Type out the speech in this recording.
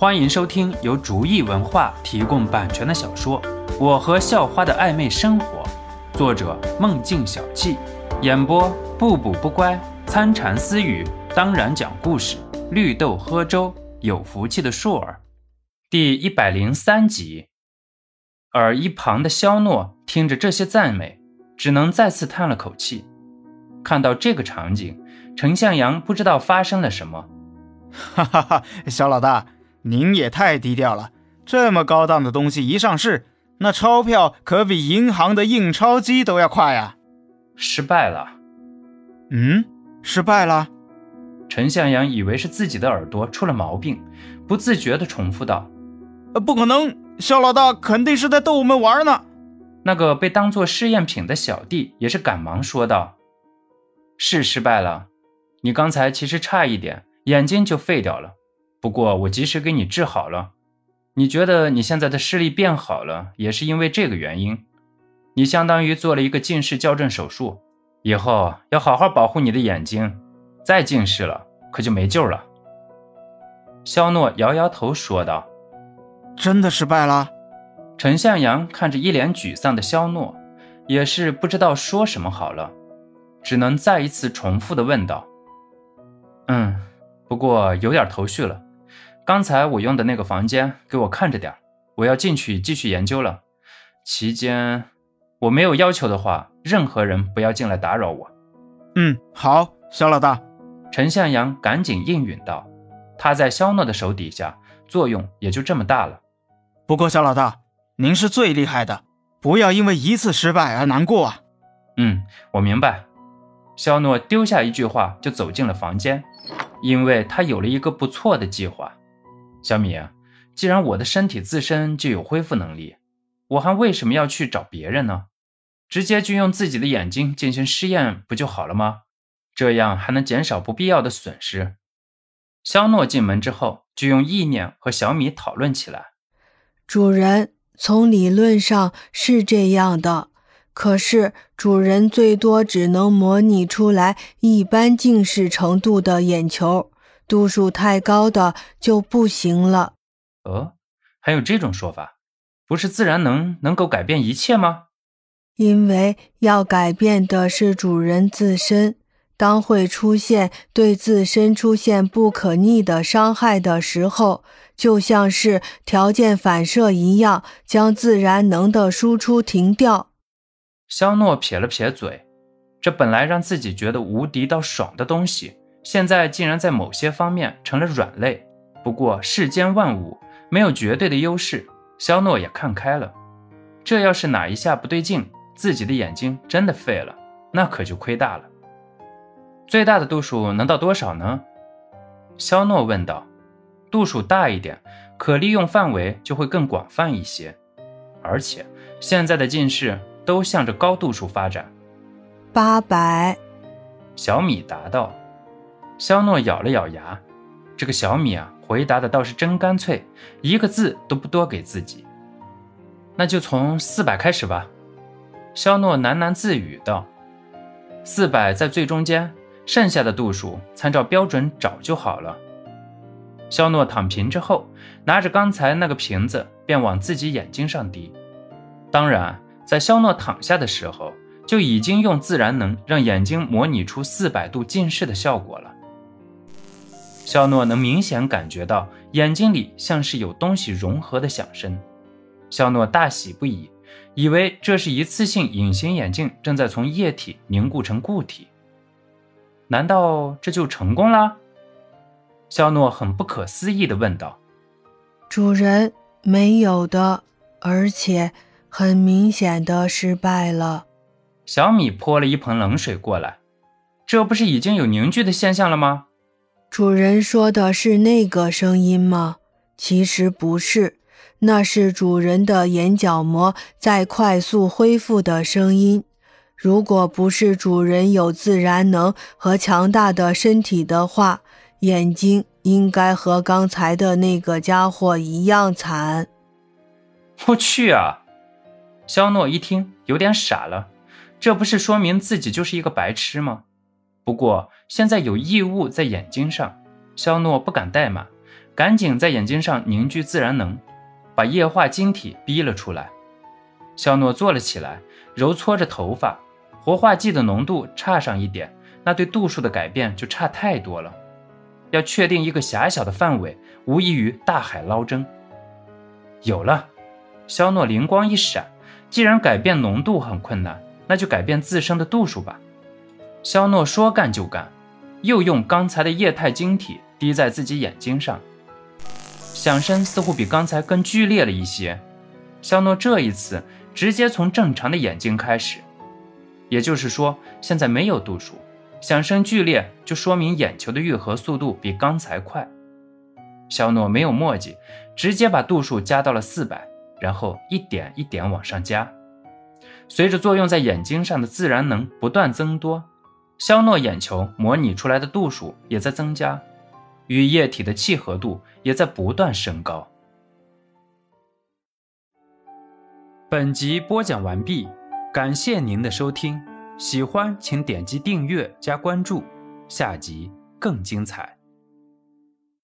欢迎收听由竹意文化提供版权的小说《我和校花的暧昧生活》，作者梦境小憩，演播不补不乖、参禅私语，当然讲故事，绿豆喝粥，有福气的硕儿，第一百零三集。而一旁的肖诺听着这些赞美，只能再次叹了口气。看到这个场景，陈向阳不知道发生了什么。哈哈哈，小老大，您也太低调了！这么高档的东西一上市，那钞票可比银行的印钞机都要快啊！失败了。嗯，失败了。陈向阳以为是自己的耳朵出了毛病，不自觉地重复道：“呃，不可能，肖老大肯定是在逗我们玩呢。”那个被当做试验品的小弟也是赶忙说道：“是失败了，你刚才其实差一点。”眼睛就废掉了，不过我及时给你治好了。你觉得你现在的视力变好了，也是因为这个原因。你相当于做了一个近视矫正手术，以后要好好保护你的眼睛。再近视了，可就没救了。肖诺摇摇头说道：“真的失败了。”陈向阳看着一脸沮丧的肖诺，也是不知道说什么好了，只能再一次重复的问道：“嗯。”不过有点头绪了，刚才我用的那个房间，给我看着点我要进去继续研究了。期间我没有要求的话，任何人不要进来打扰我。嗯，好，肖老大。陈向阳赶紧应允道：“他在肖诺的手底下，作用也就这么大了。不过肖老大，您是最厉害的，不要因为一次失败而难过啊。”嗯，我明白。肖诺丢下一句话，就走进了房间。因为他有了一个不错的计划，小米，既然我的身体自身就有恢复能力，我还为什么要去找别人呢？直接就用自己的眼睛进行试验不就好了吗？这样还能减少不必要的损失。肖诺进门之后，就用意念和小米讨论起来。主人，从理论上是这样的。可是主人最多只能模拟出来一般近视程度的眼球，度数太高的就不行了。呃，还有这种说法？不是自然能能够改变一切吗？因为要改变的是主人自身。当会出现对自身出现不可逆的伤害的时候，就像是条件反射一样，将自然能的输出停掉。肖诺撇了撇嘴，这本来让自己觉得无敌到爽的东西，现在竟然在某些方面成了软肋。不过世间万物没有绝对的优势，肖诺也看开了。这要是哪一下不对劲，自己的眼睛真的废了，那可就亏大了。最大的度数能到多少呢？肖诺问道。度数大一点，可利用范围就会更广泛一些，而且现在的近视。都向着高度数发展。八百，小米答道。肖诺咬了咬牙，这个小米啊，回答的倒是真干脆，一个字都不多给自己。那就从四百开始吧。肖诺喃喃自语道：“四百在最中间，剩下的度数参照标准找就好了。”肖诺躺平之后，拿着刚才那个瓶子，便往自己眼睛上滴。当然。在肖诺躺下的时候，就已经用自然能让眼睛模拟出四百度近视的效果了。肖诺能明显感觉到眼睛里像是有东西融合的响声，肖诺大喜不已，以为这是一次性隐形眼镜正在从液体凝固成固体。难道这就成功了？肖诺很不可思议地问道：“主人，没有的，而且……”很明显的失败了。小米泼了一盆冷水过来，这不是已经有凝聚的现象了吗？主人说的是那个声音吗？其实不是，那是主人的眼角膜在快速恢复的声音。如果不是主人有自然能和强大的身体的话，眼睛应该和刚才的那个家伙一样惨。我去啊！肖诺一听，有点傻了，这不是说明自己就是一个白痴吗？不过现在有异物在眼睛上，肖诺不敢怠慢，赶紧在眼睛上凝聚自然能，把液化晶体逼了出来。肖诺坐了起来，揉搓着头发。活化剂的浓度差上一点，那对度数的改变就差太多了。要确定一个狭小的范围，无异于大海捞针。有了，肖诺灵光一闪，既然改变浓度很困难，那就改变自身的度数吧。肖诺说干就干，又用刚才的液态晶体滴在自己眼睛上。响声似乎比刚才更剧烈了一些。肖诺这一次直接从正常的眼睛开始，也就是说，现在没有度数，响声剧烈就说明眼球的愈合速度比刚才快。肖诺没有墨迹，直接把度数加到了四百，然后一点一点往上加。随着作用在眼睛上的自然能不断增多，肖诺眼球模拟出来的度数也在增加。与液体的契合度也在不断升高。本集播讲完毕，感谢您的收听，喜欢请点击订阅加关注，下集更精彩。